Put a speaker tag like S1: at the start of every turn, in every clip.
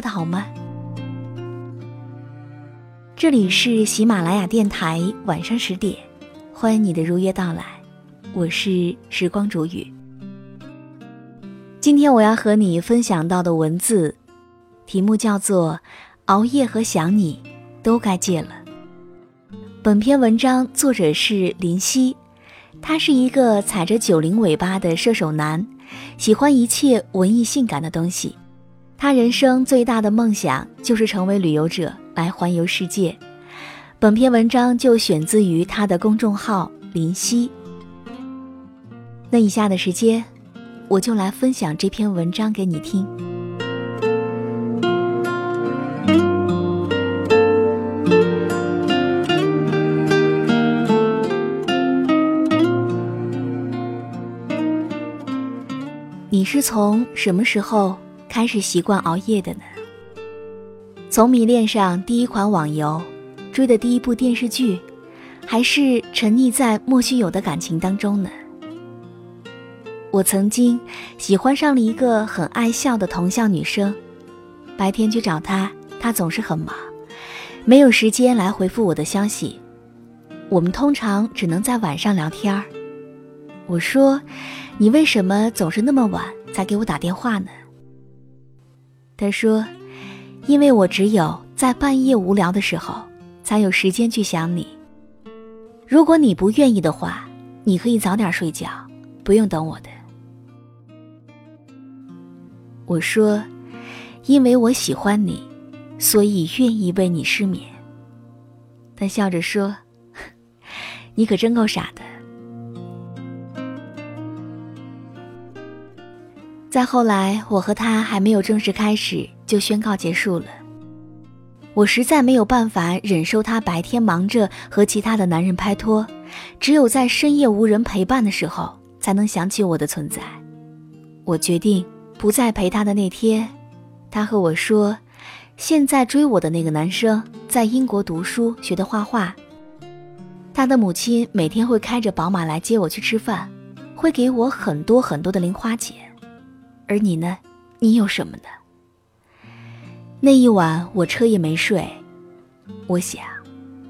S1: 过得好吗？这里是喜马拉雅电台，晚上十点，欢迎你的如约到来，我是时光煮雨。今天我要和你分享到的文字题目叫做《熬夜和想你都该戒了》。本篇文章作者是林夕，他是一个踩着九零尾巴的射手男。喜欢一切文艺性感的东西，他人生最大的梦想就是成为旅游者来环游世界。本篇文章就选自于他的公众号林夕。那以下的时间，我就来分享这篇文章给你听。你是从什么时候开始习惯熬夜的呢？从迷恋上第一款网游，追的第一部电视剧，还是沉溺在莫须有的感情当中呢？我曾经喜欢上了一个很爱笑的同校女生，白天去找她，她总是很忙，没有时间来回复我的消息。我们通常只能在晚上聊天儿。我说。你为什么总是那么晚才给我打电话呢？他说：“因为我只有在半夜无聊的时候，才有时间去想你。如果你不愿意的话，你可以早点睡觉，不用等我的。”我说：“因为我喜欢你，所以愿意为你失眠。”他笑着说：“ 你可真够傻的。”再后来，我和他还没有正式开始，就宣告结束了。我实在没有办法忍受他白天忙着和其他的男人拍拖，只有在深夜无人陪伴的时候，才能想起我的存在。我决定不再陪他的那天，他和我说，现在追我的那个男生在英国读书，学的画画。他的母亲每天会开着宝马来接我去吃饭，会给我很多很多的零花钱。而你呢？你有什么呢？那一晚我彻夜没睡，我想，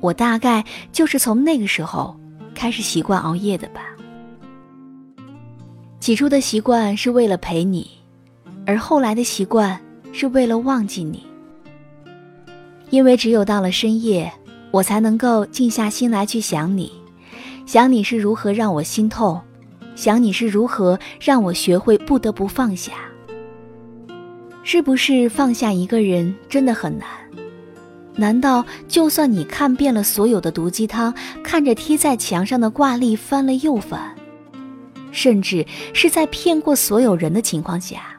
S1: 我大概就是从那个时候开始习惯熬夜的吧。起初的习惯是为了陪你，而后来的习惯是为了忘记你。因为只有到了深夜，我才能够静下心来去想你，想你是如何让我心痛。想你是如何让我学会不得不放下？是不是放下一个人真的很难？难道就算你看遍了所有的毒鸡汤，看着贴在墙上的挂历翻了又翻，甚至是在骗过所有人的情况下，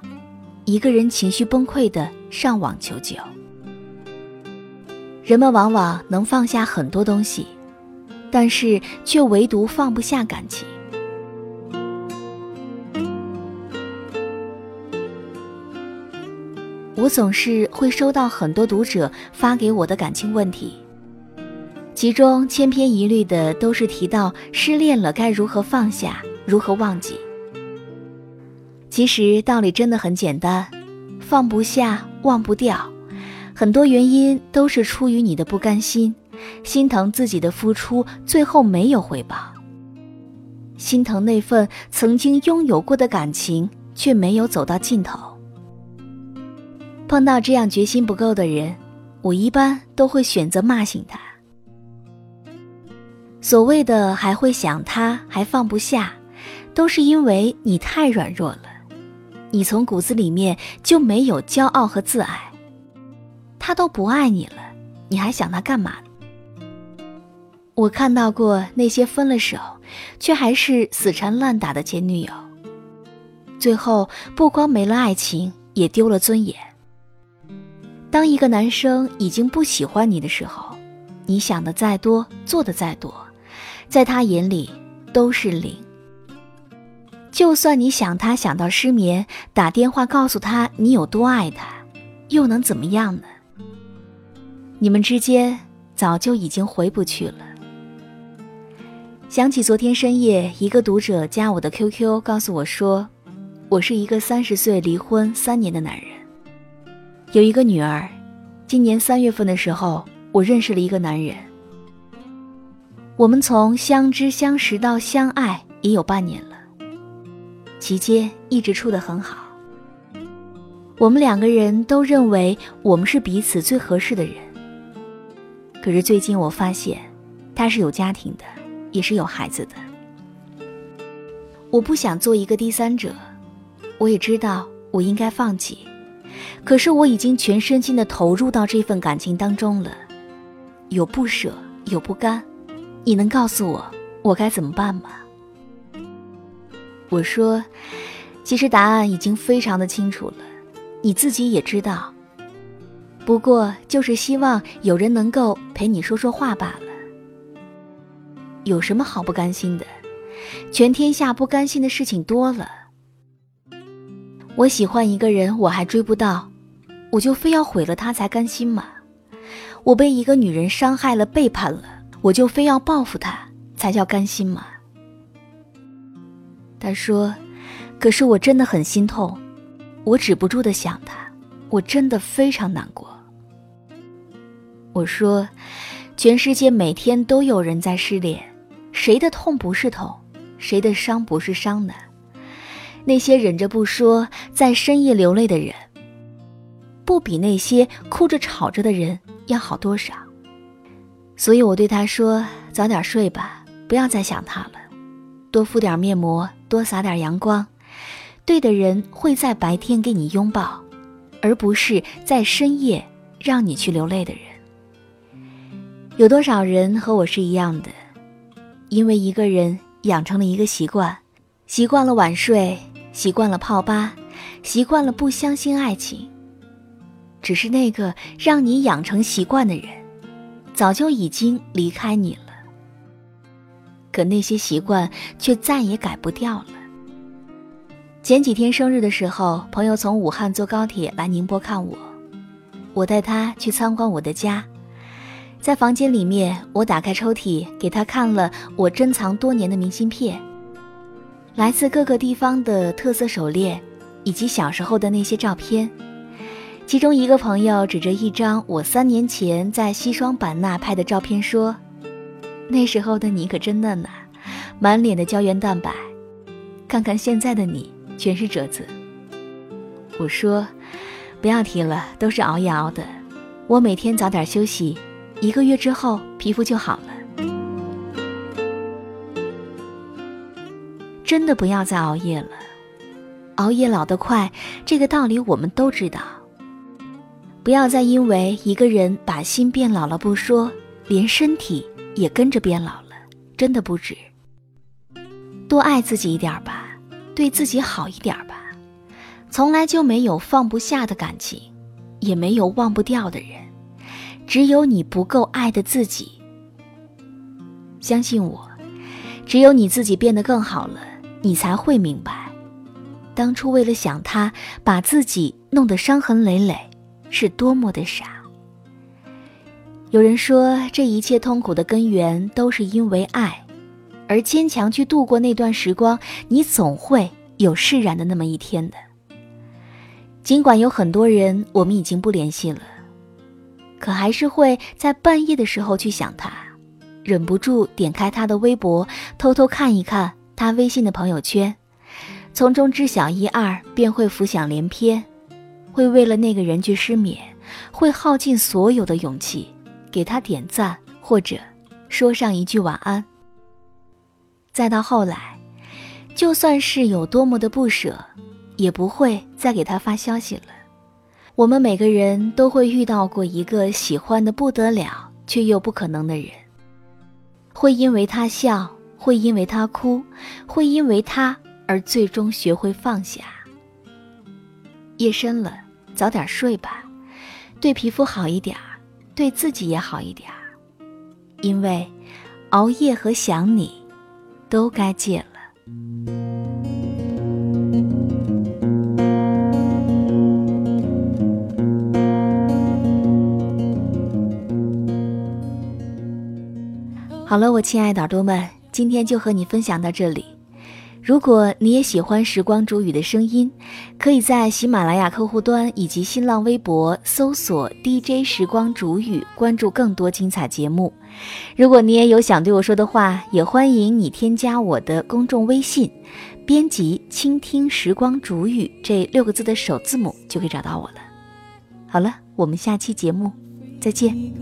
S1: 一个人情绪崩溃的上网求救？人们往往能放下很多东西，但是却唯独放不下感情。我总是会收到很多读者发给我的感情问题，其中千篇一律的都是提到失恋了该如何放下，如何忘记。其实道理真的很简单，放不下、忘不掉，很多原因都是出于你的不甘心，心疼自己的付出最后没有回报，心疼那份曾经拥有过的感情却没有走到尽头。碰到这样决心不够的人，我一般都会选择骂醒他。所谓的还会想他，还放不下，都是因为你太软弱了，你从骨子里面就没有骄傲和自爱。他都不爱你了，你还想他干嘛？我看到过那些分了手，却还是死缠烂打的前女友，最后不光没了爱情，也丢了尊严。当一个男生已经不喜欢你的时候，你想的再多，做的再多。在他眼里都是零。就算你想他想到失眠，打电话告诉他你有多爱他，又能怎么样呢？你们之间早就已经回不去了。想起昨天深夜，一个读者加我的 QQ，告诉我说，我是一个三十岁离婚三年的男人，有一个女儿。今年三月份的时候，我认识了一个男人。我们从相知相识到相爱也有半年了，期间一直处得很好。我们两个人都认为我们是彼此最合适的人。可是最近我发现，他是有家庭的，也是有孩子的。我不想做一个第三者，我也知道我应该放弃，可是我已经全身心的投入到这份感情当中了，有不舍，有不甘。你能告诉我我该怎么办吗？我说，其实答案已经非常的清楚了，你自己也知道。不过就是希望有人能够陪你说说话罢了。有什么好不甘心的？全天下不甘心的事情多了。我喜欢一个人，我还追不到，我就非要毁了他才甘心吗？我被一个女人伤害了，背叛了。我就非要报复他才叫甘心吗？他说：“可是我真的很心痛，我止不住的想他，我真的非常难过。”我说：“全世界每天都有人在失恋，谁的痛不是痛，谁的伤不是伤呢？那些忍着不说，在深夜流泪的人，不比那些哭着吵着的人要好多少。”所以我对他说：“早点睡吧，不要再想他了，多敷点面膜，多撒点阳光。对的人会在白天给你拥抱，而不是在深夜让你去流泪的人。有多少人和我是一样的？因为一个人养成了一个习惯，习惯了晚睡，习惯了泡吧，习惯了不相信爱情。只是那个让你养成习惯的人。”早就已经离开你了，可那些习惯却再也改不掉了。前几天生日的时候，朋友从武汉坐高铁来宁波看我，我带他去参观我的家，在房间里面，我打开抽屉给他看了我珍藏多年的明信片，来自各个地方的特色手链，以及小时候的那些照片。其中一个朋友指着一张我三年前在西双版纳拍的照片说：“那时候的你可真嫩呐，满脸的胶原蛋白。看看现在的你，全是褶子。”我说：“不要提了，都是熬夜熬的。我每天早点休息，一个月之后皮肤就好了。真的不要再熬夜了，熬夜老得快，这个道理我们都知道。”不要再因为一个人把心变老了不说，连身体也跟着变老了，真的不值。多爱自己一点吧，对自己好一点吧。从来就没有放不下的感情，也没有忘不掉的人，只有你不够爱的自己。相信我，只有你自己变得更好了，你才会明白，当初为了想他，把自己弄得伤痕累累。是多么的傻。有人说，这一切痛苦的根源都是因为爱，而坚强去度过那段时光，你总会
S2: 有释然的那么一天的。尽管有很多人我们已经不联系了，可还是会在半夜的时候去想他，忍不住点开他的微博，偷偷看一看他微信的朋友圈，从中知晓一二，便会浮想联翩，会为了那个人去失眠，会耗尽所有的勇气给他点赞或者说上一句晚安。再到后来，就算是有多么的不舍。也不会再给他发消息了。我们每个人都会遇到过一个喜欢的不得了却又不可能的人，会因为他笑，会因为他哭，会因为他而最终学会放下。夜深了，早点睡吧，对皮肤好一点儿，对自己也好一点儿，因为熬夜和想你，都该戒了。好了，我亲爱的耳朵们，今天就和你分享到这里。如果你也喜欢时光煮雨的声音，可以在喜马拉雅客户端以及新浪微博搜索 DJ 时光煮雨，关注更多精彩节目。如果你也有想对我说的话，也欢迎你添加我的公众微信，编辑“倾听时光煮雨”这六个字的首字母，就可以找到我了。好了，我们下期节目再见。